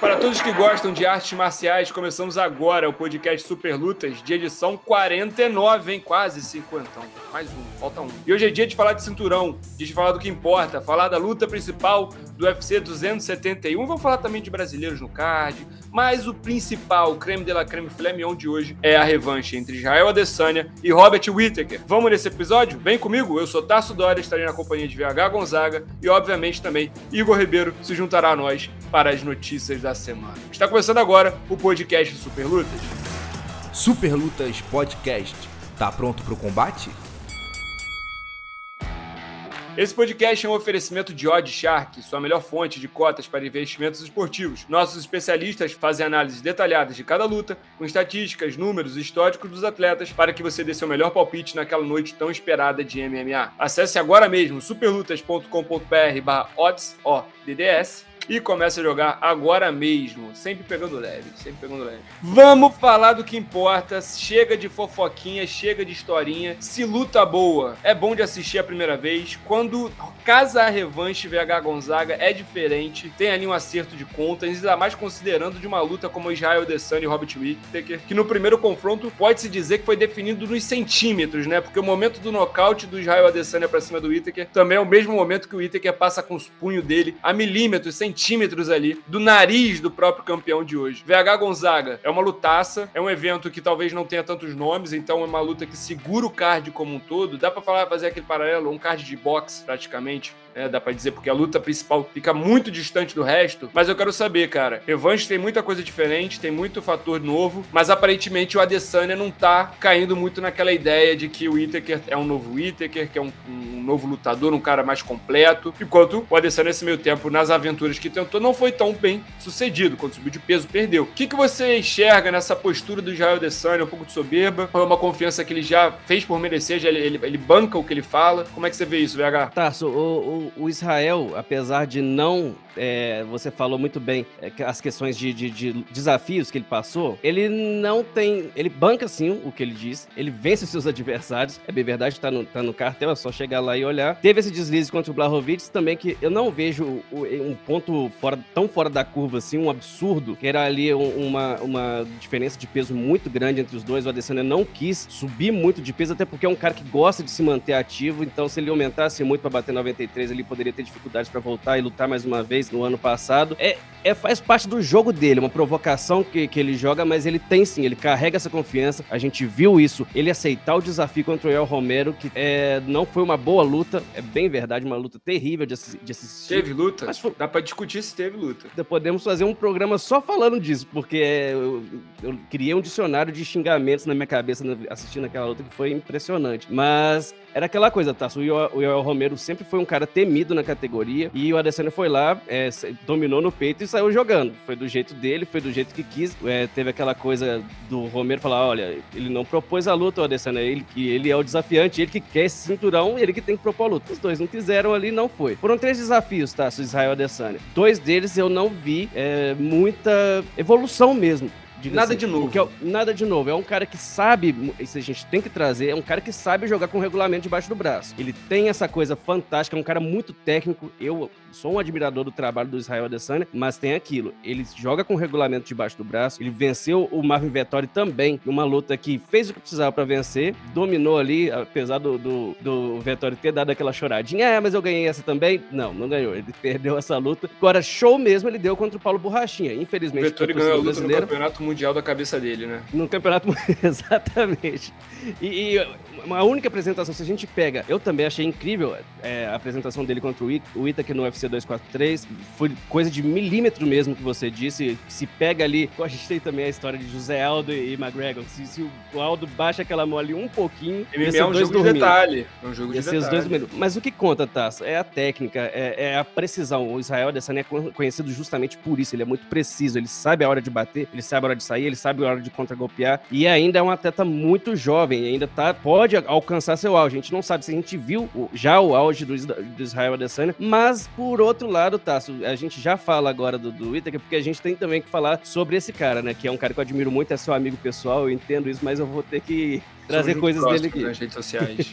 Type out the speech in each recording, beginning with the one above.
Para todos que gostam de artes marciais, começamos agora o podcast Super Lutas de edição 49, hein? Quase 50. Mais um, falta um. E hoje é dia de falar de cinturão, de falar do que importa, falar da luta principal do UFC 271. Vamos falar também de brasileiros no card, mas o principal, o creme de la creme filé mignon de hoje é a revanche entre Israel Adesanya e Robert Whittaker. Vamos nesse episódio? Vem comigo, eu sou Tasso Dória, estarei na companhia de VH Gonzaga e, obviamente, também Igor Ribeiro se juntará a nós para as notícias da semana. Está começando agora o podcast Super Lutas. Super Lutas Podcast. Tá pronto para o combate? Esse podcast é um oferecimento de Odd Shark, sua melhor fonte de cotas para investimentos esportivos. Nossos especialistas fazem análises detalhadas de cada luta, com estatísticas, números e históricos dos atletas, para que você dê seu melhor palpite naquela noite tão esperada de MMA. Acesse agora mesmo superlutas.com.br/odds, DDS e começa a jogar agora mesmo, sempre pegando leve, sempre pegando leve. Vamos falar do que importa, chega de fofoquinha, chega de historinha, se luta boa, é bom de assistir a primeira vez, quando casa a revanche VH Gonzaga é diferente, tem ali um acerto de contas, ainda mais considerando de uma luta como Israel Adesanya e Robert Whittaker, que no primeiro confronto pode-se dizer que foi definido nos centímetros, né, porque o momento do nocaute do Israel Adesanya pra cima do Whittaker também é o mesmo momento que o Whittaker passa com os punhos dele a milímetros, centímetros, centímetros ali do nariz do próprio campeão de hoje. VH Gonzaga é uma lutaça, é um evento que talvez não tenha tantos nomes, então é uma luta que segura o card como um todo. Dá para falar, fazer aquele paralelo, um card de boxe praticamente é, dá pra dizer, porque a luta principal fica muito distante do resto. Mas eu quero saber, cara. Revanche tem muita coisa diferente, tem muito fator novo, mas aparentemente o Adesanya não tá caindo muito naquela ideia de que o Whittaker é um novo Whittaker, que é um, um novo lutador, um cara mais completo. Enquanto o Adesanya, nesse meio tempo, nas aventuras que tentou, não foi tão bem sucedido. Quando subiu de peso, perdeu. O que, que você enxerga nessa postura do Israel Adesanya? Um pouco de soberba? Ou é uma confiança que ele já fez por merecer? Já ele, ele, ele banca o que ele fala? Como é que você vê isso, VH? Tarso, o, o o, Israel, apesar de não é, você falou muito bem é, as questões de, de, de, desafios que ele passou. Ele não tem. Ele banca sim o que ele diz. Ele vence os seus adversários. É bem verdade, tá no, tá no cartel, é só chegar lá e olhar. Teve esse deslize contra o Blahovic também, que eu não vejo um ponto fora, tão fora da curva assim, um absurdo, que era ali uma, uma diferença de peso muito grande entre os dois. O Adesanya não quis subir muito de peso, até porque é um cara que gosta de se manter ativo. Então, se ele aumentasse muito para bater 93, ele poderia ter dificuldades para voltar e lutar mais uma vez no ano passado. É, é, faz parte do jogo dele, uma provocação que, que ele joga, mas ele tem sim, ele carrega essa confiança. A gente viu isso, ele aceitar o desafio contra o El Romero, que é, não foi uma boa luta, é bem verdade, uma luta terrível de, de assistir. Teve luta? Mas foi... Dá pra discutir se teve luta. Podemos fazer um programa só falando disso, porque é, eu, eu criei um dicionário de xingamentos na minha cabeça assistindo aquela luta que foi impressionante. Mas era aquela coisa, tá? O Yoel Romero sempre foi um cara temido na categoria e o Adesanya foi lá, é, dominou no peito e saiu jogando. Foi do jeito dele, foi do jeito que quis. É, teve aquela coisa do Romero falar: olha, ele não propôs a luta, o Adesanya, ele, que ele é o desafiante, ele que quer esse cinturão, ele que tem que propor a luta. Os dois não quiseram ali, não foi. Foram três desafios, tá? Israel Adesanya. Dois deles eu não vi é, muita evolução mesmo. Nada assim, de novo. É, nada de novo. É um cara que sabe, isso a gente tem que trazer, é um cara que sabe jogar com o regulamento debaixo do braço. Ele tem essa coisa fantástica, é um cara muito técnico. Eu sou um admirador do trabalho do Israel Adesanya, mas tem aquilo. Ele joga com o regulamento debaixo do braço. Ele venceu o Marvin Vettori também numa luta que fez o que precisava para vencer, dominou ali, apesar do, do, do Vettori ter dado aquela choradinha. É, mas eu ganhei essa também. Não, não ganhou. Ele perdeu essa luta. Agora, show mesmo ele deu contra o Paulo Borrachinha. Infelizmente, o Vettori ganhou a luta brasileiro. no campeonato mundial da cabeça dele, né? No campeonato exatamente. E, e, uma única apresentação, se a gente pega, eu também achei incrível é, a apresentação dele contra o, It, o Itaque no UFC 243. Foi coisa de milímetro mesmo que você disse. Se pega ali, a gente tem também a história de José Aldo e McGregor. Se, se o Aldo baixa aquela mão ali um pouquinho, ele é um jogo dormindo. de detalhe. É um jogo de detalhe. Os dois dormindo. Mas o que conta, Tasso, é a técnica, é, é a precisão. O Israel Adesanya é conhecido justamente por isso. Ele é muito preciso, ele sabe a hora de bater, ele sabe a hora de sair, ele sabe a hora de contra-golpear. E ainda é um atleta muito jovem, ainda tá, pode alcançar seu auge. A gente não sabe se a gente viu já o auge do, do Israel Adesanya, mas por outro lado, Tasso, a gente já fala agora do, do porque a gente tem também que falar sobre esse cara, né? Que é um cara que eu admiro muito, é seu amigo pessoal, eu entendo isso, mas eu vou ter que trazer coisas dele aqui. Nas redes sociais.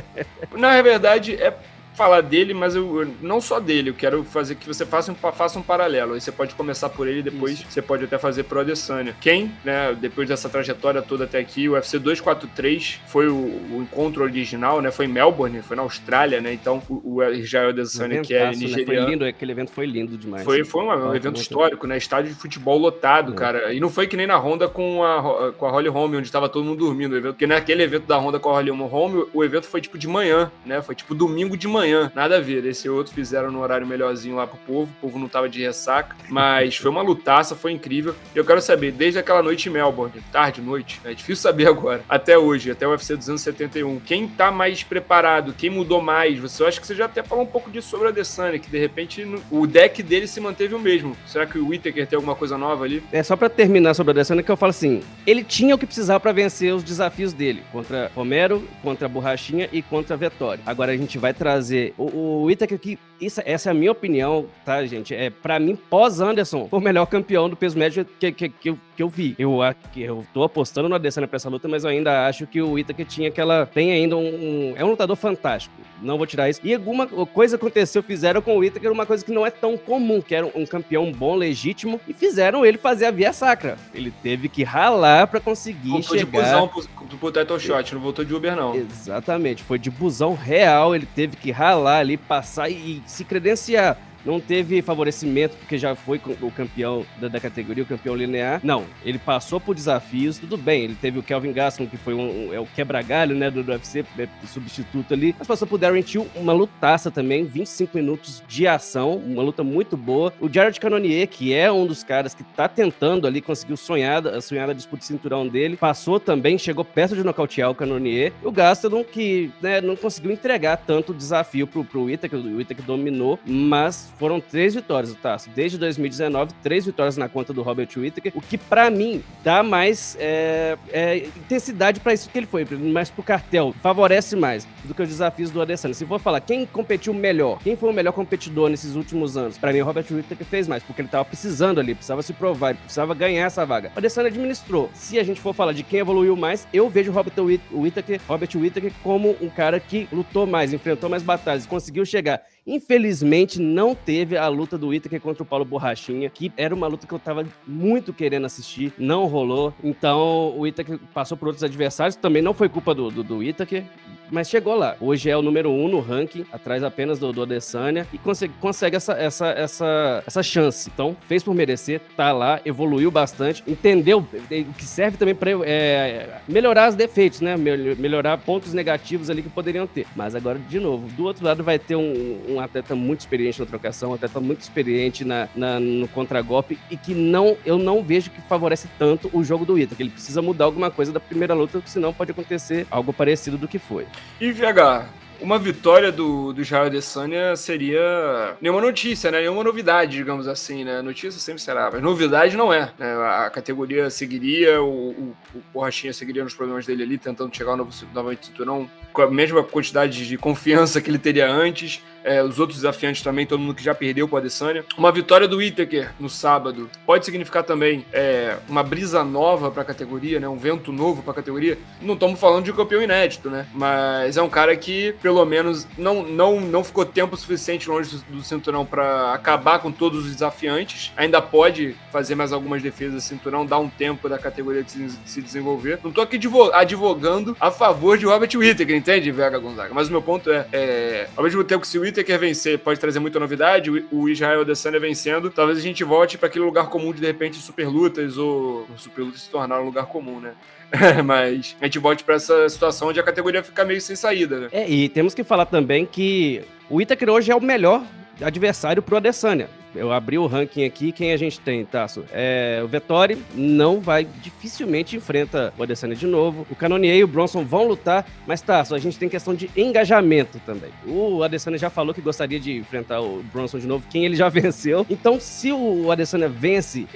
Na verdade, é falar dele, mas eu não só dele, eu quero fazer que você faça um, faça um paralelo. Aí você pode começar por ele e depois Isso. você pode até fazer pro Adesanya. Quem, né, depois dessa trajetória toda até aqui, o UFC 243 foi o, o encontro original, né? Foi em Melbourne, foi na Austrália, né? Então o, o Israel Adesanya, que é nigeriano... Né? Foi lindo, aquele evento foi lindo demais. Foi, foi um, um evento histórico, né? Estádio de futebol lotado, é. cara. E não foi que nem na Honda com a, com a Holly Holm, onde estava todo mundo dormindo. Porque naquele evento da Honda com a Holly Holm, o evento foi tipo de manhã, né? Foi tipo domingo de manhã. Nada a ver. Esse outro fizeram no horário melhorzinho lá pro povo. O povo não tava de ressaca. Mas foi uma lutaça, foi incrível. E eu quero saber, desde aquela noite em Melbourne, tarde, noite, é difícil saber agora, até hoje, até o UFC 271, quem tá mais preparado, quem mudou mais? Você acha que você já até falou um pouco disso sobre a Adesanya, que de repente o deck dele se manteve o mesmo. Será que o Whittaker tem alguma coisa nova ali? É só para terminar sobre a Adesanya que eu falo assim, ele tinha o que precisava para vencer os desafios dele, contra Romero, contra Borrachinha e contra Vettori. Agora a gente vai trazer o, o Whittaker que isso, essa é a minha opinião, tá, gente? É, para mim, pós-Anderson, foi o melhor campeão do peso médio que, que, que, eu, que eu vi. Eu, eu tô apostando no Adesanya pra essa luta, mas eu ainda acho que o Itaker tinha aquela... Tem ainda um, um, É um lutador fantástico. Não vou tirar isso. E alguma coisa aconteceu, fizeram com o Itaker uma coisa que não é tão comum, que era um campeão bom, legítimo, e fizeram ele fazer a via sacra. Ele teve que ralar para conseguir voltou chegar... Voltou de busão pro, pro title shot, não voltou de Uber, não. Exatamente. Foi de busão real, ele teve que ralar ali, passar e se credenciar não teve favorecimento porque já foi o campeão da, da, categoria, o campeão linear. Não, ele passou por desafios, tudo bem. Ele teve o Kelvin Gaston, que foi um, um é o quebra-galho, né, do, do UFC, é, substituto ali. Mas passou por Darren Till, uma lutaça também, 25 minutos de ação, uma luta muito boa. O Jared Cannonier, que é um dos caras que tá tentando ali, conseguiu sonhar, a sonhada disputa de cinturão dele, passou também, chegou perto de nocautear o Cannonier. O Gaston, que né, não conseguiu entregar tanto desafio pro, pro Ita, que o Ita que dominou, mas foram três vitórias, Tasso. Desde 2019, três vitórias na conta do Robert Whittaker, o que para mim dá mais é, é, intensidade para isso que ele foi, mais pro cartel, favorece mais do que os desafios do Adesanya. Se for falar quem competiu melhor, quem foi o melhor competidor nesses últimos anos, para mim o Robert Whittaker fez mais, porque ele tava precisando ali, precisava se provar, precisava ganhar essa vaga. O Adesanya administrou. Se a gente for falar de quem evoluiu mais, eu vejo o Robert Whittaker, Robert Whittaker como um cara que lutou mais, enfrentou mais batalhas, conseguiu chegar Infelizmente, não teve a luta do Itaker contra o Paulo Borrachinha, que era uma luta que eu tava muito querendo assistir, não rolou. Então, o Itaker passou por outros adversários, também não foi culpa do, do, do Itaker, mas chegou lá. Hoje é o número um no ranking, atrás apenas do, do Adesanya, e consegue, consegue essa, essa, essa, essa chance. Então, fez por merecer, tá lá, evoluiu bastante, entendeu o que serve também para é, melhorar os defeitos, né? Melhorar pontos negativos ali que poderiam ter. Mas agora, de novo, do outro lado vai ter um, um atleta muito experiente na trocação, um atleta muito experiente na, na no contragolpe e que não, eu não vejo que favorece tanto o jogo do Ita, que ele precisa mudar alguma coisa da primeira luta, senão pode acontecer algo parecido do que foi. E VH, uma vitória do, do Israel Adesanya seria nenhuma notícia, né? Nenhuma novidade, digamos assim, né? Notícia sempre será, mas novidade não é. Né? A categoria seguiria, o, o, o Borrachinha seguiria nos problemas dele ali, tentando chegar ao novo, novamente cinturão com a mesma quantidade de confiança que ele teria antes é, os outros desafiantes também, todo mundo que já perdeu para o Adesanya. Uma vitória do Whittaker no sábado pode significar também é, uma brisa nova para a categoria, né? um vento novo para a categoria. Não estamos falando de um campeão inédito, né? Mas é um cara que, pelo menos, não, não, não ficou tempo suficiente longe do, cinturão para acabar com todos os desafiantes. Ainda pode fazer mais algumas defesas do cinturão, dar um tempo da categoria de se, de se desenvolver. Não estou aqui advogando a favor de Robert Whittaker, entende, Vega Gonzaga? Mas o meu ponto é, é ao mesmo tempo que se o Whittaker vencer pode trazer muita novidade, o Israel Adesanya vencendo, talvez a gente volte para aquele lugar comum de de repente super lutas ou super lutas se tornar um lugar comum, né? Mas a gente volte para essa situação onde a categoria fica meio sem saída, né? É, e temos que falar também que o Itaker hoje é o melhor adversário pro Adesanya eu abri o ranking aqui, quem a gente tem, Tasso? É, o Vettori não vai, dificilmente enfrenta o Adesanya de novo. O Canonier e o Bronson vão lutar, mas Tasso, a gente tem questão de engajamento também. O Adesanya já falou que gostaria de enfrentar o Bronson de novo, quem ele já venceu. Então, se o Adesanya vence,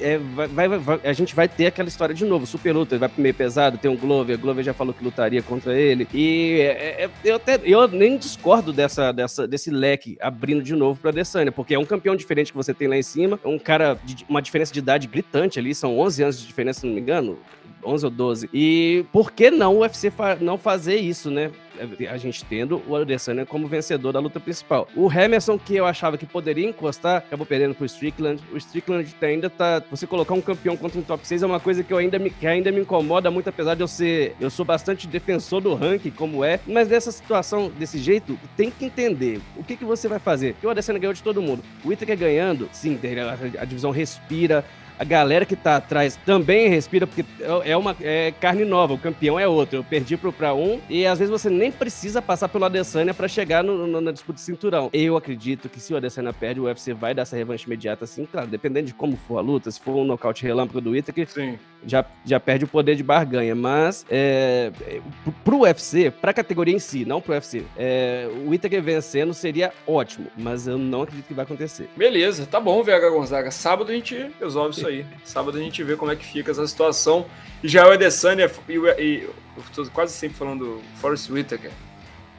é, vai, vai, vai, a gente vai ter aquela história de novo, super luta, ele vai pro meio pesado, tem um Glover, o Glover já falou que lutaria contra ele, e é, é, eu, até, eu nem discordo dessa, dessa, desse leque abrindo de novo pra Adesanya, porque é um campeão diferente que você tem lá em cima. É um cara de uma diferença de idade gritante ali, são 11 anos de diferença, se não me engano. 11 ou 12. E por que não o UFC fa não fazer isso, né? a gente tendo o Adesanya como vencedor da luta principal. O Hamilton, que eu achava que poderia encostar, acabou perdendo pro Strickland. O Strickland ainda tá. Você colocar um campeão contra um top 6 é uma coisa que eu ainda me, que ainda me incomoda muito, apesar de eu ser. Eu sou bastante defensor do ranking, como é. Mas dessa situação, desse jeito, tem que entender o que, que você vai fazer. Porque o Adesanya ganhou de todo mundo. O Whittaker ganhando, sim, a divisão respira a galera que tá atrás também respira, porque é uma é carne nova, o campeão é outro. Eu perdi pro pra um, e às vezes você nem precisa passar pelo Adesanya para chegar no, no, na disputa de cinturão. Eu acredito que se o Adesanya perde, o UFC vai dar essa revanche imediata, assim, claro, dependendo de como for a luta, se for um nocaute relâmpago do Whittaker, Sim. Já, já perde o poder de barganha. Mas é, pro UFC, pra categoria em si, não pro UFC, é, o Whittaker vencendo seria ótimo, mas eu não acredito que vai acontecer. Beleza, tá bom, VH Gonzaga. Sábado a gente resolve isso aí. Sábado a gente vê como é que fica essa situação. E já o Adesanya e, e, e eu tô quase sempre falando Forrest Whitaker.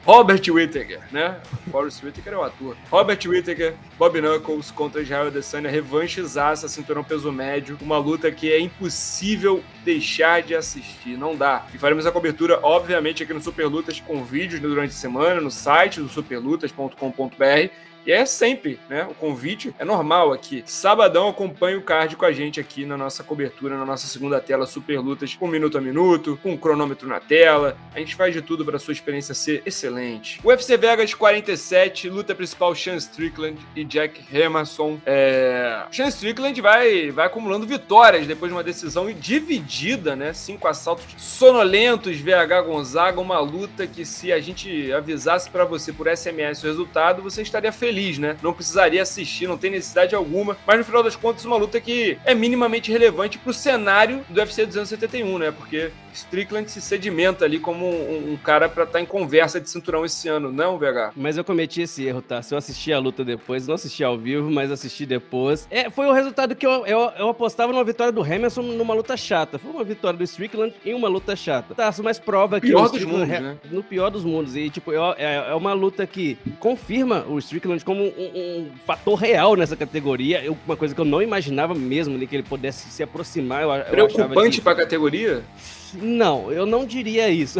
Robert Whittaker, né? Forrest Whitaker é o ator. Robert Whittaker, Bob Knuckles contra Israel Adesanya, revanchezaça, cinturão peso médio, uma luta que é impossível deixar de assistir, não dá. E faremos a cobertura, obviamente, aqui no Super Lutas com vídeos durante a semana, no site do superlutas.com.br e é sempre, né? O convite é normal aqui. Sabadão acompanha o card com a gente aqui na nossa cobertura, na nossa segunda tela Super Lutas, com minuto a minuto, com cronômetro na tela. A gente faz de tudo para sua experiência ser excelente. UFC Vegas 47, luta principal Sean Strickland e Jack Hermanson. É... Sean Strickland vai, vai acumulando vitórias depois de uma decisão dividida, né? Cinco assaltos sonolentos, VH Gonzaga, uma luta que se a gente avisasse para você por SMS o resultado, você estaria feliz feliz, né? Não precisaria assistir, não tem necessidade alguma. Mas no final das contas, uma luta que é minimamente relevante pro cenário do UFC 271, né? Porque Strickland se sedimenta ali como um, um cara para estar tá em conversa de cinturão esse ano, não, VH? Mas eu cometi esse erro, tá? Se eu assisti a luta depois, não assisti ao vivo, mas assisti depois. É, foi o resultado que eu, eu, eu apostava numa vitória do Hamilton numa luta chata. Foi uma vitória do Strickland em uma luta chata. Tá, mas prova que pior o dos mundos, né? No pior dos mundos. E, tipo, é, é uma luta que confirma o Strickland como um, um, fator real nessa categoria. Eu, uma coisa que eu não imaginava mesmo ali, que ele pudesse se aproximar. Eu, eu Preocupante que... pra categoria? Não, eu não diria isso.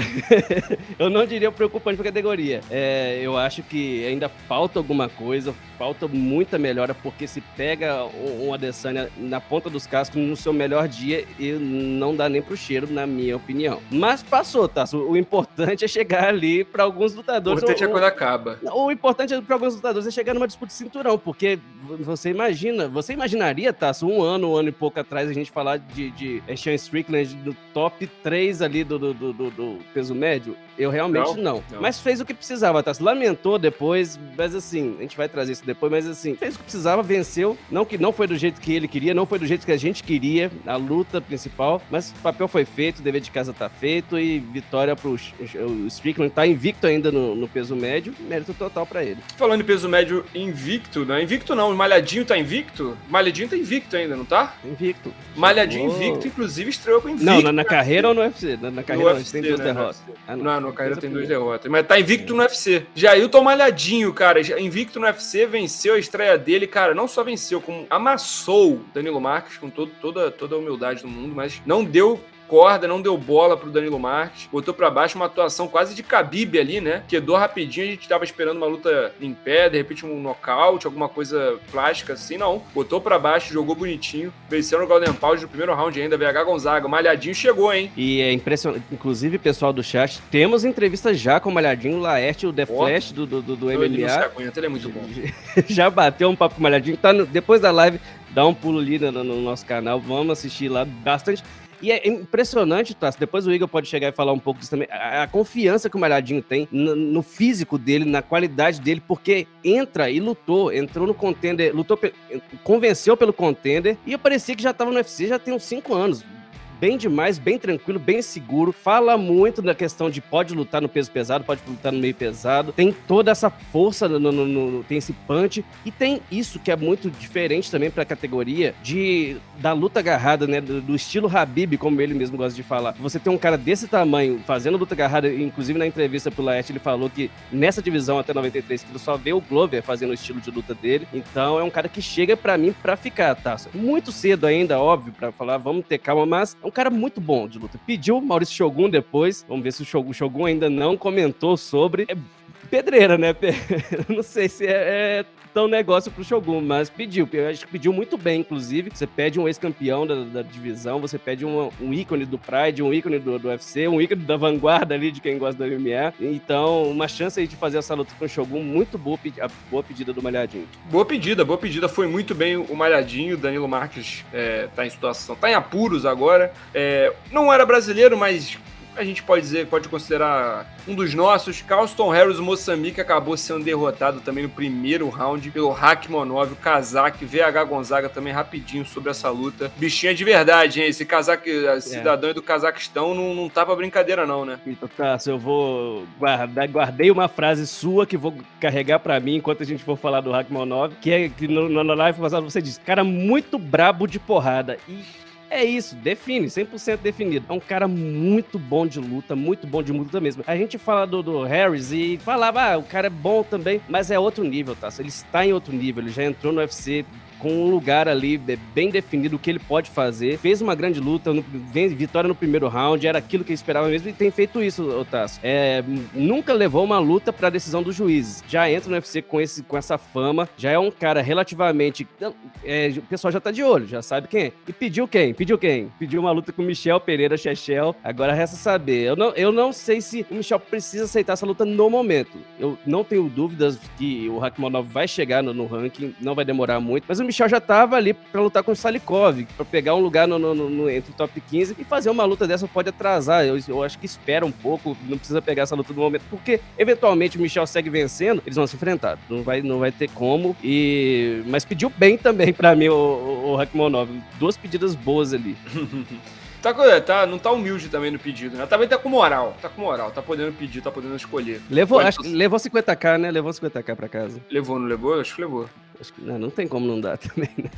eu não diria preocupante pra categoria. É, eu acho que ainda falta alguma coisa, falta muita melhora, porque se pega um Adesanya na ponta dos cascos no seu melhor dia e não dá nem pro cheiro, na minha opinião. Mas passou, tá? O importante é chegar ali para alguns lutadores. O importante é quando acaba. O importante é para alguns lutadores é chegar numa disputa de cinturão, porque você imagina, você imaginaria, tá? Um ano, um ano e pouco atrás a gente falar de, de Sean Strickland do top 3 ali do, do, do, do peso médio? Eu realmente não, não. não, Mas fez o que precisava, tá? Se lamentou depois, mas assim, a gente vai trazer isso depois, mas assim, fez o que precisava, venceu. Não que não foi do jeito que ele queria, não foi do jeito que a gente queria, a luta principal, mas o papel foi feito, o dever de casa tá feito e vitória pro o Strickland, tá invicto ainda no, no peso médio, mérito total para ele. Falando em peso médio invicto, não é invicto não, o Malhadinho tá invicto? Malhadinho tá invicto ainda, não tá? Invicto. Malhadinho invicto, inclusive estreou com invicto. Não, na, na carreira ou no UFC? Na, na carreira no UFC, tem duas né, derrotas. Ah, não, não, na carreira tem duas derrotas. Mas tá invicto no UFC. Jailton Malhadinho, cara, invicto no UFC, venceu a estreia dele, cara, não só venceu, como amassou Danilo Marques com todo, toda, toda a humildade do mundo, mas não deu corda, não deu bola pro Danilo Marques, botou para baixo uma atuação quase de Khabib ali, né? Quedou rapidinho, a gente tava esperando uma luta em pé, de repente um nocaute, alguma coisa plástica assim, não. Botou para baixo, jogou bonitinho, venceu no Golden Pause no primeiro round ainda, VH Gonzaga, Malhadinho chegou, hein? E é impressionante, inclusive, pessoal do chat, temos entrevista já com o Malhadinho, o Laerte, o The Flash do, do, do, do MMA. Ele, aguenta, ele é muito bom. já bateu um papo com o Malhadinho, tá no, depois da live, dá um pulo ali no, no nosso canal, vamos assistir lá bastante e é impressionante, tá? Depois o Igor pode chegar e falar um pouco disso também. A, a confiança que o Malhadinho tem no, no, físico dele, na qualidade dele, porque entra e lutou, entrou no contender, lutou, convenceu pelo contender, e eu parecia que já tava no UFC já tem uns 5 anos bem demais, bem tranquilo, bem seguro. Fala muito da questão de pode lutar no peso pesado, pode lutar no meio pesado. Tem toda essa força, no, no, no tem esse punch. E tem isso que é muito diferente também para a categoria de da luta agarrada, né? Do, do, estilo Habib, como ele mesmo gosta de falar. Você tem um cara desse tamanho fazendo luta agarrada, inclusive na entrevista pro Laerte, ele falou que nessa divisão até 93 quilos só vê o Glover fazendo o estilo de luta dele. Então é um cara que chega para mim para ficar, tá? Muito cedo ainda, óbvio, para falar, vamos ter calma, mas é um cara muito bom de luta. Pediu o Maurício Shogun depois. Vamos ver se o Shogun, o Shogun ainda não comentou sobre. É pedreira, né? não sei se é, é tão negócio pro Shogun, mas pediu. Acho que pediu muito bem, inclusive. Você pede um ex-campeão da, da, divisão, você pede um, um, ícone do Pride, um ícone do, do UFC, um ícone da vanguarda ali de quem gosta do MMA. Então, uma chance aí de fazer essa luta com o Shogun, muito boa, a boa pedida do Malhadinho. Boa pedida, boa pedida. Foi muito bem o Malhadinho. Danilo Marques é, tá em situação, tá em apuros agora. É, não era brasileiro, mas a gente pode dizer, pode considerar um dos nossos. Carlston Harris, o Moçambique, acabou sendo derrotado também no primeiro round pelo Monov, o Kazak, VH Gonzaga também rapidinho sobre essa luta. Bichinha de verdade, hein? Esse Kazak, é. cidadão do Cazaquistão não, não tá pra brincadeira não, né? Então tá, se eu vou guardar, guardei uma frase sua que vou carregar para mim enquanto a gente for falar do Monov, que é que no, na live passada você disse, cara muito brabo de porrada. E é isso, define, 100% definido. É um cara muito bom de luta, muito bom de luta mesmo. A gente fala do, do Harris e falava, ah, o cara é bom também, mas é outro nível, tá? Ele está em outro nível, ele já entrou no UFC com um lugar ali bem definido o que ele pode fazer. Fez uma grande luta, no, vitória no primeiro round, era aquilo que ele esperava mesmo e tem feito isso, Otácio. É, nunca levou uma luta para decisão dos juízes. Já entra no UFC com, esse, com essa fama, já é um cara relativamente. É, o pessoal já tá de olho, já sabe quem é. E pediu quem? Pediu quem? Pediu uma luta com Michel Pereira Chechel. Agora resta saber. Eu não, eu não sei se o Michel precisa aceitar essa luta no momento. Eu não tenho dúvidas que o Rakhmonov vai chegar no, no ranking, não vai demorar muito, mas o Michel já tava ali para lutar com o Salikov, para pegar um lugar no, no, no, entre o top 15 e fazer uma luta dessa pode atrasar. Eu, eu acho que espera um pouco, não precisa pegar essa luta no momento, porque eventualmente o Michel segue vencendo, eles vão se enfrentar. Não vai, não vai ter como. E mas pediu bem também para mim o, o, o Rakhmonov. Duas pedidas boas ali. Tá, tá, não tá humilde também no pedido, né? Também tá com moral, tá com moral, tá podendo pedir, tá podendo escolher. Levou, acho, levou 50k, né? Levou 50k pra casa. Levou, não levou? Acho que levou. Acho que não, não tem como não dar também, né?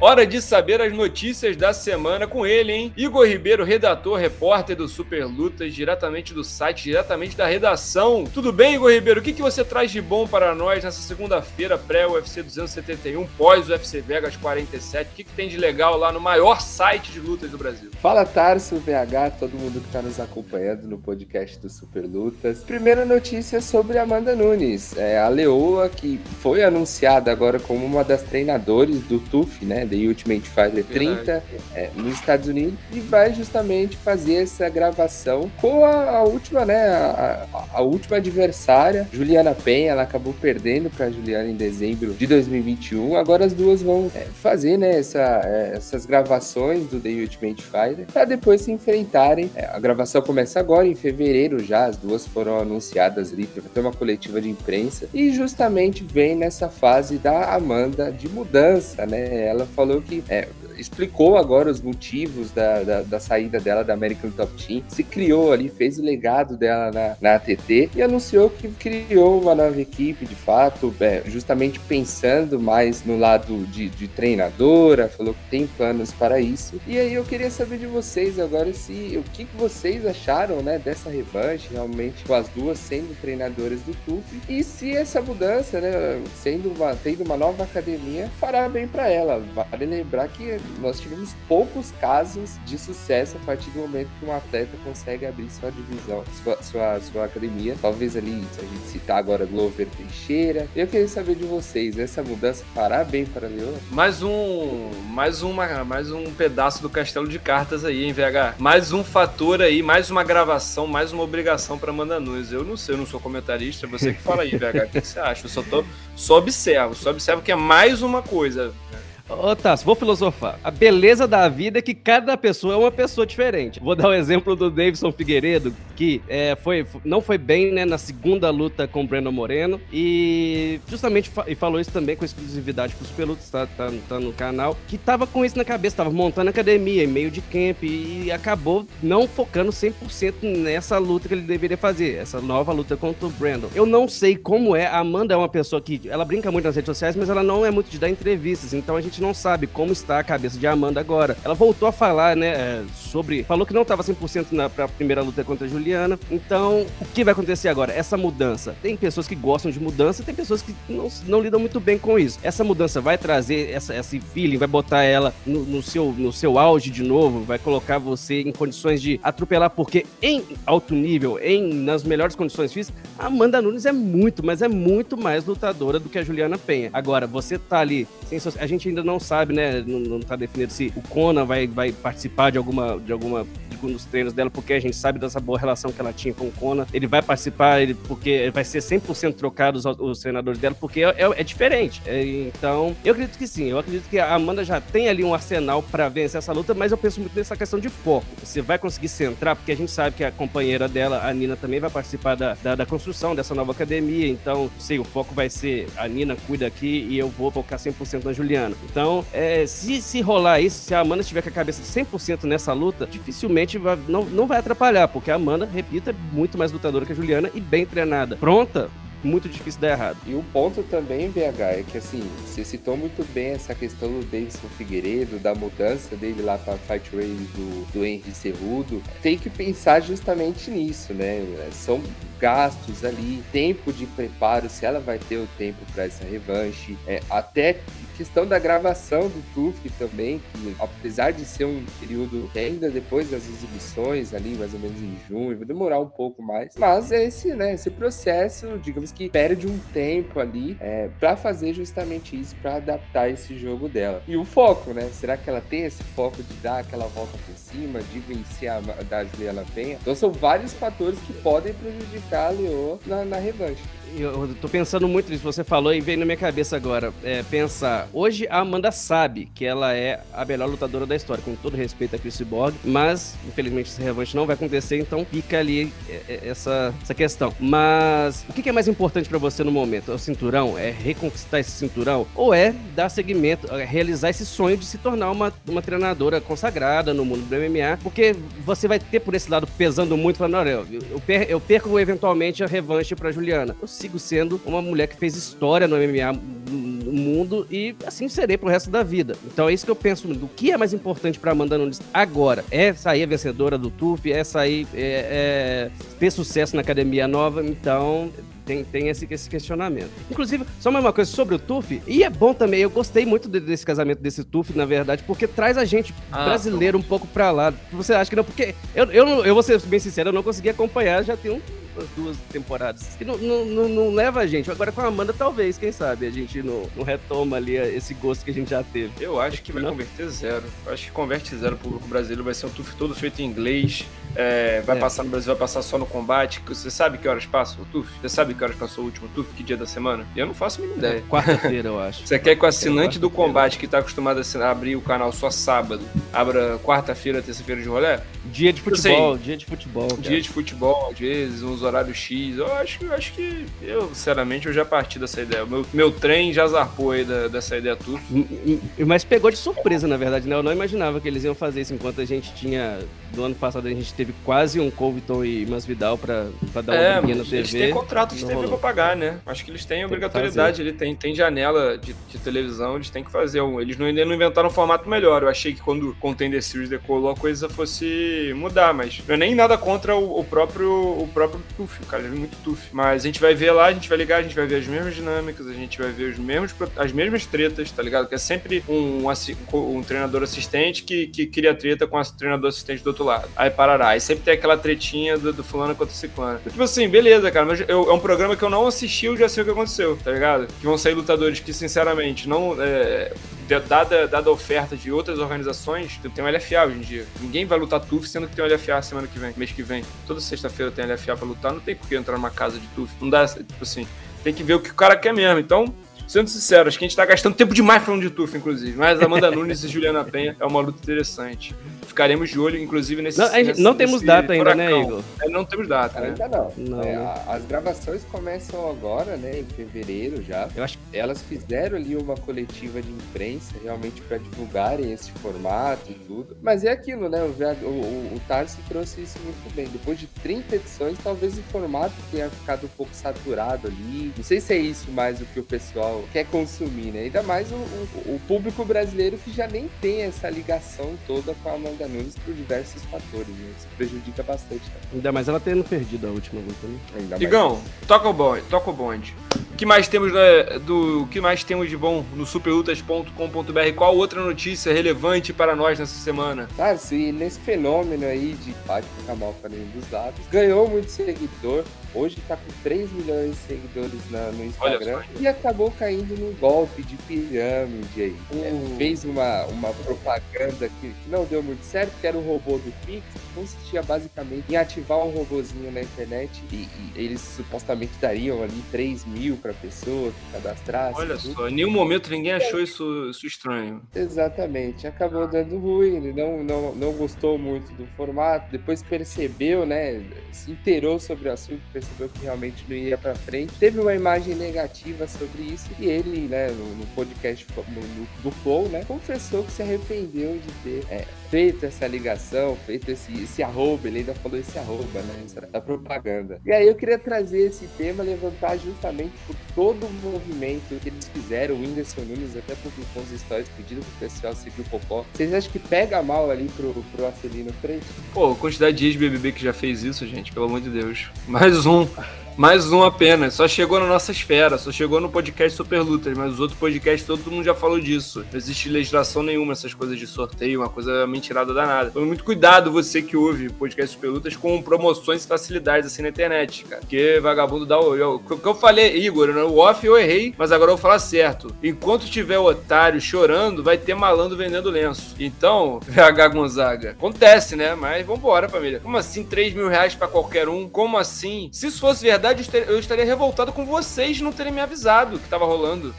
Hora de saber as notícias da semana com ele, hein? Igor Ribeiro, redator, repórter do Super Lutas, diretamente do site, diretamente da redação. Tudo bem, Igor Ribeiro? O que, que você traz de bom para nós nessa segunda-feira, pré-UFC 271, pós-UFC Vegas 47? O que, que tem de legal lá no maior site de lutas do Brasil? Fala, Tarso, VH, todo mundo que está nos acompanhando no podcast do Super Lutas. Primeira notícia sobre Amanda Nunes. É, a Leoa, que foi anunciada agora como uma das treinadoras do TUF, né? The Ultimate Fighter 30 é, nos Estados Unidos e vai justamente fazer essa gravação com a, a última, né, a, a, última adversária, Juliana Penha, ela acabou perdendo para Juliana em dezembro de 2021. Agora as duas vão é, fazer, né, essa, é, essas gravações do The Ultimate Fighter para depois se enfrentarem. É, a gravação começa agora em fevereiro já, as duas foram anunciadas ali para ter uma coletiva de imprensa e justamente vem nessa fase da Amanda de mudança, né? Ela falou que é, explicou agora os motivos da, da, da, saída dela da American Top Team, se criou ali, fez o legado dela na, na ATT e anunciou que criou uma nova equipe, de fato, é, justamente pensando mais no lado de, de, treinadora, falou que tem planos para isso. E aí eu queria saber de vocês agora se o que, vocês acharam, né, dessa revanche, realmente com as duas sendo treinadoras do TUF e se essa mudança, né, sendo uma, tendo uma nova academia, fará bem para ela. Vale lembrar que nós tivemos poucos casos de sucesso a partir do momento que um atleta consegue abrir sua divisão, sua, sua, sua academia. Talvez ali, se a gente citar agora Glover Teixeira. Eu queria saber de vocês, essa mudança fará bem para a Leoa? Mais um, mais uma, mais um pedaço do castelo de cartas aí, hein, VH? Mais um fator aí, mais uma gravação, mais uma obrigação para Amanda Nunes. Eu não sei, eu não sou comentarista, você que fala aí, VH, o que você acha? Eu só, tô, só observo, só observo que é mais uma coisa. Ô, Tassi, vou filosofar. A beleza da vida é que cada pessoa é uma pessoa diferente. Vou dar o um exemplo do Davidson Figueiredo, que é, foi, não foi bem né, na segunda luta com o Breno Moreno. E justamente fa e falou isso também com exclusividade para os peludos, tá, tá, tá, no canal. Que tava com isso na cabeça, tava montando academia em meio de camp e acabou não focando 100% nessa luta que ele deveria fazer, essa nova luta contra o Brandon. Eu não sei como é. A Amanda é uma pessoa que ela brinca muito nas redes sociais, mas ela não é muito de dar entrevistas, então a gente não não sabe como está a cabeça de Amanda agora. Ela voltou a falar, né, é, sobre. Falou que não estava 100% na pra primeira luta contra a Juliana. Então, o que vai acontecer agora? Essa mudança. Tem pessoas que gostam de mudança, tem pessoas que não, não lidam muito bem com isso. Essa mudança vai trazer essa, esse feeling, vai botar ela no, no, seu, no seu auge de novo, vai colocar você em condições de atropelar, porque em alto nível, em nas melhores condições físicas, a Amanda Nunes é muito, mas é muito mais lutadora do que a Juliana Penha. Agora, você tá ali, a gente ainda não sabe, né? Não, não tá definido se o Conan vai, vai participar de alguma, de alguma nos treinos dela, porque a gente sabe dessa boa relação que ela tinha com o Conan. Ele vai participar, ele, porque vai ser 100% trocado os, os, treinadores dela, porque é, é, é diferente. É, então, eu acredito que sim. Eu acredito que a Amanda já tem ali um arsenal para vencer essa luta, mas eu penso muito nessa questão de foco. Você vai conseguir centrar, porque a gente sabe que a companheira dela, a Nina, também vai participar da, da, da construção dessa nova academia. Então, sei, o foco vai ser a Nina cuida aqui e eu vou focar 100% na Juliana. Então, é, se, se rolar isso, se a Amanda estiver com a cabeça 100% nessa luta, dificilmente vai, não, não vai atrapalhar, porque a Amanda, repito, é muito mais lutadora que a Juliana e bem treinada. Pronta, muito difícil dar errado. E o ponto também, BH, é que assim, você citou muito bem essa questão do Davidson Figueiredo, da mudança dele lá para Fight Race do, do Henry Cerrudo. Tem que pensar justamente nisso, né? São gastos ali, tempo de preparo, se ela vai ter o tempo para essa revanche, é, até questão da gravação do TUF também, que apesar de ser um período que ainda depois das exibições, ali mais ou menos em junho, vai demorar um pouco mais, mas é esse, né, esse processo, digamos que perde um tempo ali é, para fazer justamente isso, para adaptar esse jogo dela. E o foco, né? Será que ela tem esse foco de dar aquela volta por cima, de vencer a da Juliana Penha? Então são vários fatores que podem prejudicar a Leoa na, na revanche eu tô pensando muito nisso, você falou e veio na minha cabeça agora. É, pensar, hoje a Amanda sabe que ela é a melhor lutadora da história, com todo respeito a Chris Borg, mas infelizmente esse revanche não vai acontecer, então fica ali é, é, essa, essa questão. Mas o que é mais importante para você no momento? É o cinturão? É reconquistar esse cinturão? Ou é dar seguimento, é realizar esse sonho de se tornar uma, uma treinadora consagrada no mundo do MMA? Porque você vai ter por esse lado pesando muito, falando, olha, eu, eu, perco eventualmente a revanche para Juliana. Eu sigo sendo uma mulher que fez história no MMA no mundo e assim serei pro resto da vida. Então é isso que eu penso. O que é mais importante para Amanda Nunes agora? É sair a vencedora do TUF? É sair, é, é ter sucesso na academia nova? Então tem, tem esse, esse questionamento. Inclusive, só mais uma coisa sobre o TUF, e é bom também, eu gostei muito desse casamento desse TUF, na verdade, porque traz a gente ah, brasileiro um pouco pra lá. Você acha que não? Porque eu, eu, eu vou ser bem sincero, eu não consegui acompanhar, já tem um duas temporadas. Que não, não, não, não, leva a gente. Agora com a Amanda, talvez, quem sabe, a gente não, não retoma ali esse gosto que a gente já teve. Eu acho que vai não? converter zero. Eu acho que converte zero. O público brasileiro vai ser um TUF todo feito em inglês. É, vai é. passar no Brasil, vai passar só no combate. Você sabe que horas passa o TUF? Você sabe que horas passou o último TUF? Que dia da semana? Eu não faço a mínima ideia. Quarta-feira, eu acho. Você quer que o assinante do combate, que tá acostumado a abrir o canal só sábado, abra quarta-feira, terça-feira de rolê? Dia de futebol, dia de futebol. Cara. Dia de futebol, às vezes, uns horários X. Eu acho, eu acho que, eu, sinceramente, eu já parti dessa ideia. Meu, meu trem já zarpou aí da, dessa ideia tudo. Mas pegou de surpresa, na verdade, né? Eu não imaginava que eles iam fazer isso enquanto a gente tinha. Do ano passado a gente teve quase um Colviton e Masvidal pra, pra dar uma é, na TV. Eles têm contrato de TV pra pagar, né? Acho que eles têm obrigatoriedade, ele tem, tem janela de, de, televisão, eles têm que fazer. Um, eles não, ainda não inventaram um formato melhor. Eu achei que quando o Contender Series decolou a coisa fosse mudar, mas não é nem nada contra o, o próprio o próprio Tuf, cara, é muito Tuf. Mas a gente vai ver lá, a gente vai ligar, a gente vai ver as mesmas dinâmicas, a gente vai ver os mesmos, as mesmas tretas, tá ligado? Que é sempre um, um, um treinador assistente que, que cria treta com o treinador assistente do outro lado. Aí parará. Aí sempre tem aquela tretinha do, do fulano contra o ciclano. Tipo assim, beleza, cara, mas eu, é um programa que eu não assisti, eu já sei o que aconteceu, tá ligado? Que vão sair lutadores que, sinceramente, não. É, dada, dada a oferta de outras organizações, tem um LFA hoje em dia. Ninguém vai lutar TUF sendo que tem um LFA semana que vem, mês que vem. Toda sexta-feira tem LFA pra lutar, não tem por que entrar numa casa de TUF. Não dá, tipo assim, tem que ver o que o cara quer mesmo. Então, sendo sincero, acho que a gente tá gastando tempo demais falando de TUF, inclusive. Mas Amanda Nunes e Juliana Penha é uma luta interessante. Ficaremos de olho, inclusive, nesse. Não, nesse, não temos data ainda, né. Igor? É, não temos data, né? Ainda não. Não, É, né? as gravações começam agora, né? Em fevereiro já. Eu acho Elas fizeram ali uma coletiva de imprensa realmente para divulgarem esse formato e tudo. Mas é aquilo, né? O, o, o, o Tarso trouxe isso muito bem. Depois de 30 edições, talvez o formato tenha ficado um pouco saturado ali. Não sei se é isso mais o que o pessoal quer consumir, né? Ainda mais o, o- o público brasileiro que já nem tem essa ligação toda com a Amanda Nunes por diversos fatores, né? Isso prejudica bastante também. Ainda mais ela tendo perdido a última luta, né? Ainda mais Igão, toca o bonde, toca o bonde. O que mais temos né, do o que mais temos de bom no superlutas.com.br? Qual outra notícia relevante para nós nessa semana? Tarso, e nesse fenômeno aí de empate com a mal para nenhum dos lados, ganhou muito seguidor. Hoje tá com 3 milhões de seguidores na- no Instagram e acabou caindo num golpe de pirâmide aí. É, fez uma, uma propaganda que, que não deu muito certo, que era o robô do Pix, que consistia basicamente em ativar um robozinho na internet e, e eles supostamente dariam ali 3 mil pra pessoa que cadastrasse. Olha tudo. só, em nenhum momento ninguém achou isso, isso estranho. Exatamente, acabou dando ruim, ele não, não, não gostou muito do formato, depois percebeu, né, se inteirou sobre o assunto, percebeu que realmente não ia pra frente, teve uma imagem negativa sobre isso e ele, né, no, no podcast no- no- do Flow, né, confessou que se arrependeu de ter é, feito essa ligação, feito esse, esse arroba, ele ainda falou esse arroba, né, essa da propaganda. E aí eu queria trazer esse tema, levantar justamente por todo o movimento que eles fizeram, o Whindersson Nunes até publicou uns stories pedindo pro pessoal seguir o Popó. Vocês acham que pega mal ali pro, pro Acelino Freire? Pô, a quantidade de ex-BBB que já fez isso, gente, pelo amor de Deus. Mais um. Mais um apenas. Só chegou na nossa esfera, só chegou no podcast Super Lutas, mas os outros podcasts todo mundo já falou disso. Não existe legislação nenhuma, essas coisas de sorteio, uma coisa mentirada danada. Tome muito cuidado você que ouve podcast Super Lutas com promoções e facilidades assim na internet, cara. Porque vagabundo dá o. O que eu falei, Igor, o off eu errei, mas agora eu vou falar certo. Enquanto tiver otário chorando, vai ter malandro vendendo lenço. Então, VH Gonzaga, acontece, né? Mas vambora, família. Como assim 3 mil reais pra qualquer um? Como assim? Se isso fosse verdade, eu estaria, eu estaria revoltado com vocês não terem me avisado que tava rolando.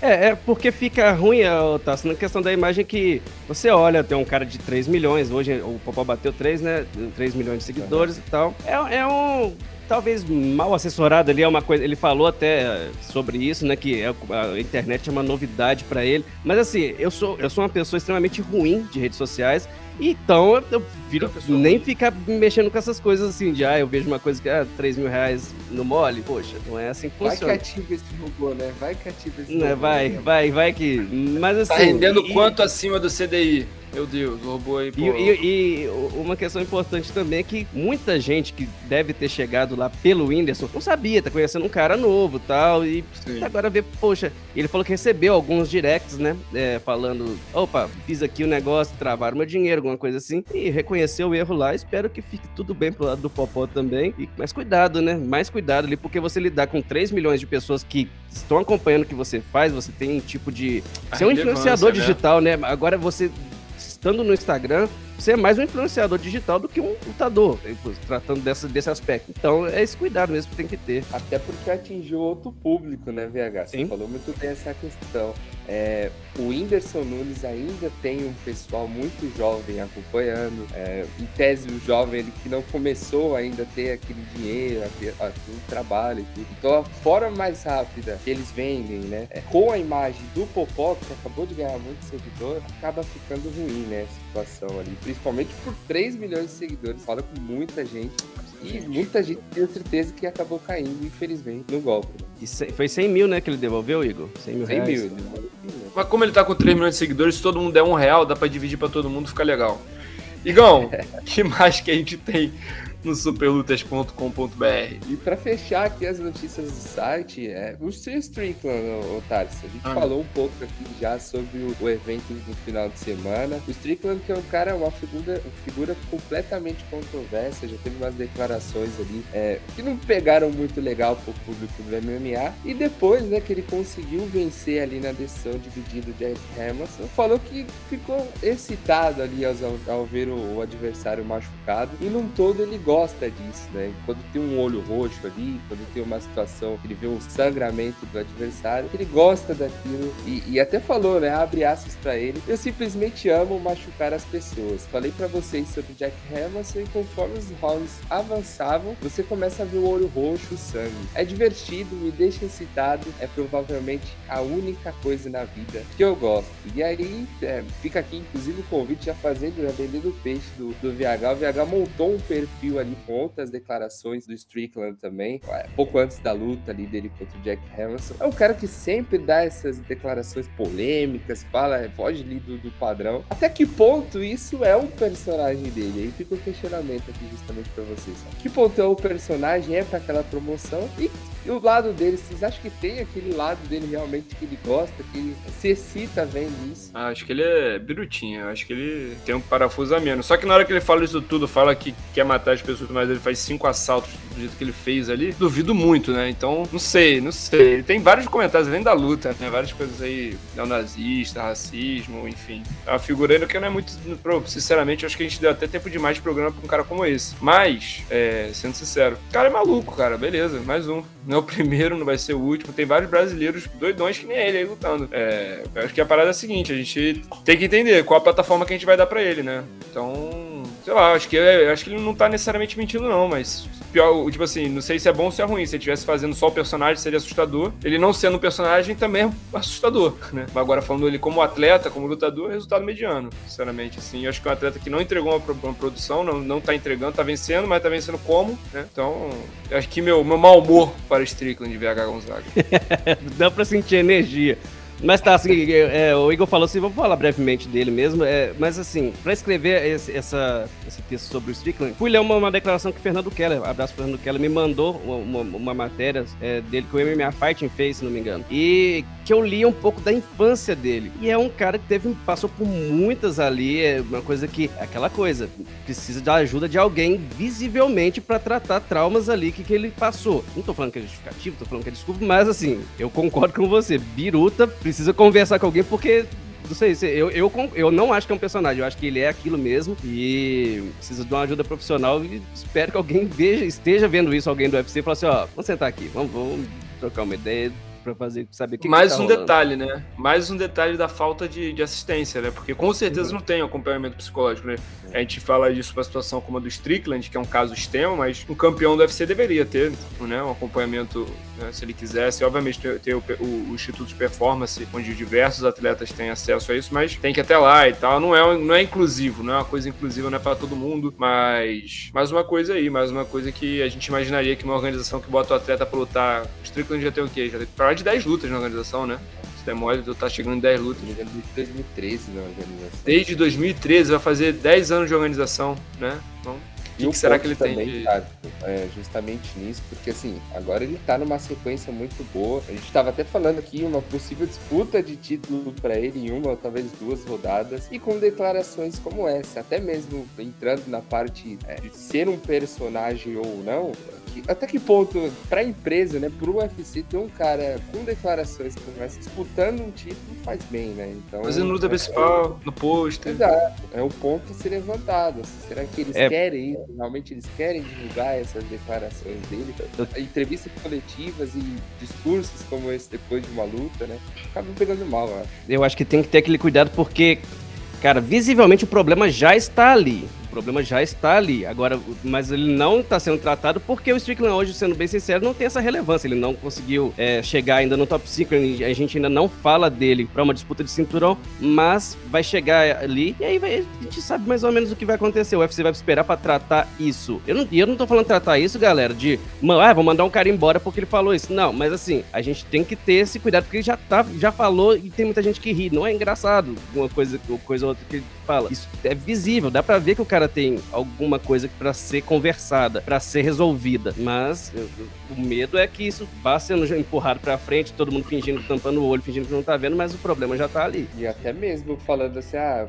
É, é porque fica ruim, Tassi, na questão da imagem que você olha, tem um cara de 3 milhões, hoje o Popó bateu 3, né? 3 milhões de seguidores e tal. É, é um. Talvez mal assessorado ali, é uma coisa. Ele falou até eh, sobre isso, né? Que é- a internet é uma novidade pra ele. Mas assim, eu sou, eu sou uma pessoa extremamente ruim de redes sociais. Então eu- eu viro nem ficar mexendo com essas coisas assim, de ah, eu vejo uma coisa que é ah, 3 mil reais no mole. Poxa, não é assim que Vai que funciona. ativa esse robô, né? Vai que ativa esse Né, robô. vai, né? vai, vai que. Mas assim. Tá rendendo e- quanto acima do CDI? Meu Deus, o robô aí, pô. E, e- e uma questão importante também é que muita gente que deve ter chegado lá pelo Whindersson não sabia, tá conhecendo um cara novo tal, e Sim. agora vê, poxa, ele falou que recebeu alguns directs, né, é, falando, opa, fiz aqui o negócio, travaram meu dinheiro, alguma coisa assim, e reconheceu o erro lá, espero que fique tudo bem pro lado do Popó também, e, mas cuidado, né, mais cuidado ali, porque você lidar com 3 milhões de pessoas que estão acompanhando o que você faz, você tem um tipo de... Você é um influenciador né? digital, né, agora você estando no Instagram, você é mais um influenciador digital do que um lutador, tratando dessa, desse aspecto. Então, é esse cuidado mesmo que tem que ter. Até porque atingiu outro público, né, VH? Você Sim. falou muito bem essa questão. É, o Whindersson Nunes ainda tem um pessoal muito jovem acompanhando. É, em tese, o jovem ele que não começou ainda a ter aquele dinheiro, a ter, a ter um trabalho e tudo. Então, a forma mais rápida que eles vendem, né, é, com a imagem do Popó, que acabou de ganhar muito seguidor, acaba ficando ruim, né, a situação ali. Principalmente por 3 milhões de seguidores. Fala com muita gente. E muita gente tem certeza que acabou caindo, infelizmente, no golpe. Né? E foi 100 mil, né, que ele devolveu, Igor? 100 mil 100 reais. mil. né? Mas como ele tá com 3 milhões de seguidores, se todo mundo der um real, dá pra dividir pra todo mundo, fica legal. Igão, que mais que a gente tem no superlutas.com.br? E pra fechar aqui as notícias do site, é, o Sir Strickland, o, Tarso, a gente Ah. falou um pouco aqui já sobre o, o evento no final de semana. O Strickland que é um cara, uma figura, uma figura completamente controversa, já teve umas declarações ali é, que não pegaram muito legal pro público do MMA. E depois, né, que ele conseguiu vencer ali na decisão dividida de Jack Hermanson, falou que ficou excitado ali ao, ao ver o, o adversário machucado. E num todo ele gosta gosta disso, né? Quando tem um olho roxo ali, quando tem uma situação que ele vê um sangramento do adversário, ele gosta daquilo e, e até falou, né? Abre aspas para ele. Eu simplesmente amo machucar as pessoas. Falei para vocês sobre Jack Hamilton e conforme os rounds avançavam, você começa a ver o olho roxo, o sangue. É divertido, me deixa excitado, é provavelmente a única coisa na vida que eu gosto. E aí, é, fica aqui inclusive o convite já fazendo, já vendendo peixe do, do VH. O VH montou um perfil ali com outras declarações do Strickland também, é, pouco antes da luta ali dele contra o Jack Hamilton. É um cara que sempre dá essas declarações polêmicas, fala, foge ali do, do padrão. Até que ponto isso é um personagem dele? Aí fica o um questionamento aqui justamente para vocês. Que ponto é o personagem, é para aquela promoção e e o lado dele, vocês acham que tem aquele lado dele realmente que ele gosta, que ele se excita vendo isso? Ah, acho que ele é birutinho, acho que ele tem um parafuso a menos. Só que na hora que ele fala isso tudo, fala que quer matar as pessoas, mas ele faz cinco assaltos do jeito que ele fez ali, duvido muito, né? Então, não sei, não sei. Ele tem vários comentários além da luta, né? Várias coisas aí, neonazista, racismo, enfim. É uma figura que não é muito. Sinceramente, acho que a gente deu até tempo demais de programa pra um cara como esse. Mas, é, sendo sincero, o cara é maluco, cara, beleza, mais um. Não é o primeiro, não vai ser o último. Tem vários brasileiros doidões que nem ele aí lutando. É, eu acho que a parada é a seguinte: a gente tem que entender qual a plataforma que a gente vai dar para ele, né? Então, sei lá, acho que, acho que ele não tá necessariamente mentindo, não, mas pior, tipo assim, não sei se é bom ou se é ruim. Se ele estivesse fazendo só o personagem, seria assustador. Ele não sendo um personagem também é assustador, né? Mas agora falando ele como atleta, como lutador, é resultado mediano, sinceramente, assim. Eu acho que é um atleta que não entregou uma, uma produção, não, não tá entregando, tá vencendo, mas tá vencendo como, né? Então, acho que meu, meu mau humor para Strickland de VH Gonzaga. Dá pra sentir energia. Mas tá, assim, é, o Igor falou assim, vamos falar brevemente dele mesmo, é, mas assim, pra escrever esse, essa, esse texto sobre o Strickland, fui ler uma, uma declaração que o Fernando Keller, abraço Fernando Keller, me mandou uma, uma, uma matéria é, dele que o MMA Fighting fez, se não me engano, e que eu li um pouco da infância dele. E é um cara que teve, passou por muitas ali, é uma coisa que, é aquela coisa, precisa da ajuda de alguém visivelmente para tratar traumas ali que, que ele passou. Não tô falando que é justificativo, tô falando que é desculpa, mas assim, eu concordo com você, Biruta precisa conversar com alguém porque não sei, eu, eu, eu não acho que é um personagem, eu acho que ele é aquilo mesmo e precisa de uma ajuda profissional e espero que alguém veja, esteja vendo isso, alguém do UFC e fale assim, ó, vamos sentar aqui, vamos, vamos trocar uma ideia, para fazer saber o que mais que tá um rolando. detalhe né? Mais um detalhe da falta de, de assistência né? Porque com certeza uhum. não tem acompanhamento psicológico né? A gente fala disso para situação como a do Strickland que é um caso extremo mas um campeão do UFC deveria ter né um acompanhamento né, se ele quisesse. Obviamente ter, ter o, o, o, instituto de performance onde diversos atletas têm acesso a isso mas tem que ir até lá e tal. Não é não é inclusivo não é uma coisa inclusiva não é para todo mundo mas mais uma coisa aí mais uma coisa que a gente imaginaria que uma organização que bota o atleta para lutar o Strickland já tem o quê? Já tem de 10 lutas na organização, né? Se der mole, tu tá chegando em 10 lutas. Desde 2013 na organização. Desde 2013, vai fazer 10 anos de organização, né? Então, que, que será que ele também, tem? De... Cara, é justamente nisso, porque assim, agora ele tá numa sequência muito boa. A gente tava até falando aqui uma possível disputa de título para ele em uma ou talvez duas rodadas, e com declarações como essa, até mesmo entrando na parte é, de ser um personagem ou não, até que ponto, pra empresa, né, pro UFC, ter um cara com declarações como essa, disputando um título, faz bem, né? Então, Fazendo luta é, principal, é, no posto. Exato, é o ponto a ser levantado. Assim, será que eles é. querem isso? Realmente eles querem divulgar essas declarações dele? Entrevistas coletivas e discursos como esse depois de uma luta, né? Acabam pegando mal, eu acho. Eu acho que tem que ter aquele cuidado porque, cara, visivelmente o problema já está ali problema já está ali. Agora, mas ele não está sendo tratado porque o Strickland hoje, sendo bem sincero, não tem essa relevância. Ele não conseguiu é, chegar ainda no top 5. A gente ainda não fala dele para uma disputa de cinturão, mas vai chegar ali e aí vai, a gente sabe mais ou menos o que vai acontecer. O UFC vai esperar para tratar isso. Eu não, eu não tô falando tratar isso, galera, de, ah, vou mandar um cara embora porque ele falou isso. Não, mas assim, a gente tem que ter esse cuidado porque ele já, tá, já falou e tem muita gente que ri. Não é engraçado uma coisa, coisa ou outra que fala. Isso é visível, dá para ver que o cara tem alguma coisa para ser conversada, para ser resolvida. Mas o medo é que isso vá sendo empurrado para frente, todo mundo fingindo, tampando o olho, fingindo que não tá vendo, mas o problema já tá ali. E até mesmo falando assim, ah,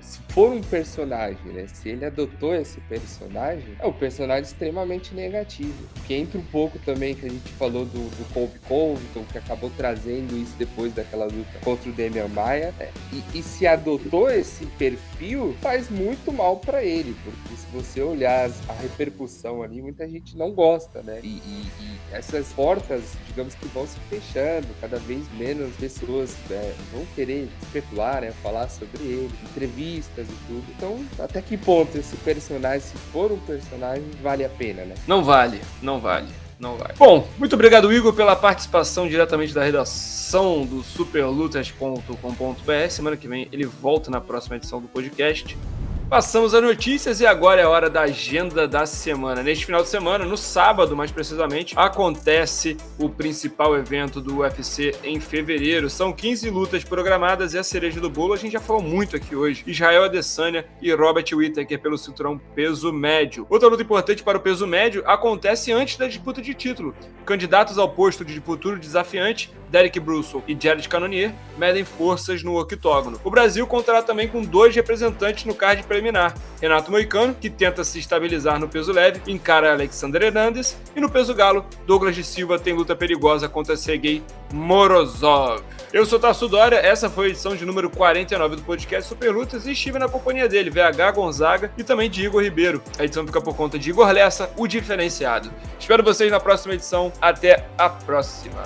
se for um personagem, né? Se ele adotou esse personagem, é um personagem extremamente negativo. Que entra um pouco também que a gente falou do, do Colby Covington, que acabou trazendo isso depois daquela luta contra o Damian Maia. Né? E, e se adotou esse perfil perfil faz muito mal para ele, porque se você olhar a repercussão ali, muita gente não gosta, né? E, e, e essas portas, digamos que vão se fechando, cada vez menos pessoas né, vão querer especular, né, falar sobre ele, entrevistas e tudo. Então, até que ponto esse personagem, se for um personagem, vale a pena, né? Não vale, não vale não vai. Bom, muito obrigado, Igor, pela participação diretamente da redação do superlutas.com.br. Semana que vem ele volta na próxima edição do podcast. Passamos a notícias e agora é a hora da agenda da semana. Neste final de semana, no sábado mais precisamente, acontece o principal evento do UFC em fevereiro. São 15 lutas programadas e a cereja do bolo a gente já falou muito aqui hoje. Israel Adesanya e Robert Whittaker pelo cinturão peso médio. Outra luta importante para o peso médio acontece antes da disputa de título. Candidatos ao posto de futuro desafiante Derek Brussel e Jared Cannonier medem forças no octógono. O Brasil contará também com dois representantes no card preliminar. Renato Moicano, que tenta se estabilizar no peso leve, encara Alexander Hernandes, e no peso galo, Douglas de Silva tem luta perigosa contra Sergei Morozov. Eu sou Tassu Dória, essa foi a edição de número 49 do podcast Super Lutas e estive na companhia dele, VH Gonzaga e também de Igor Ribeiro. A edição fica por conta de Igor Lessa, o diferenciado. Espero vocês na próxima edição. Até a próxima.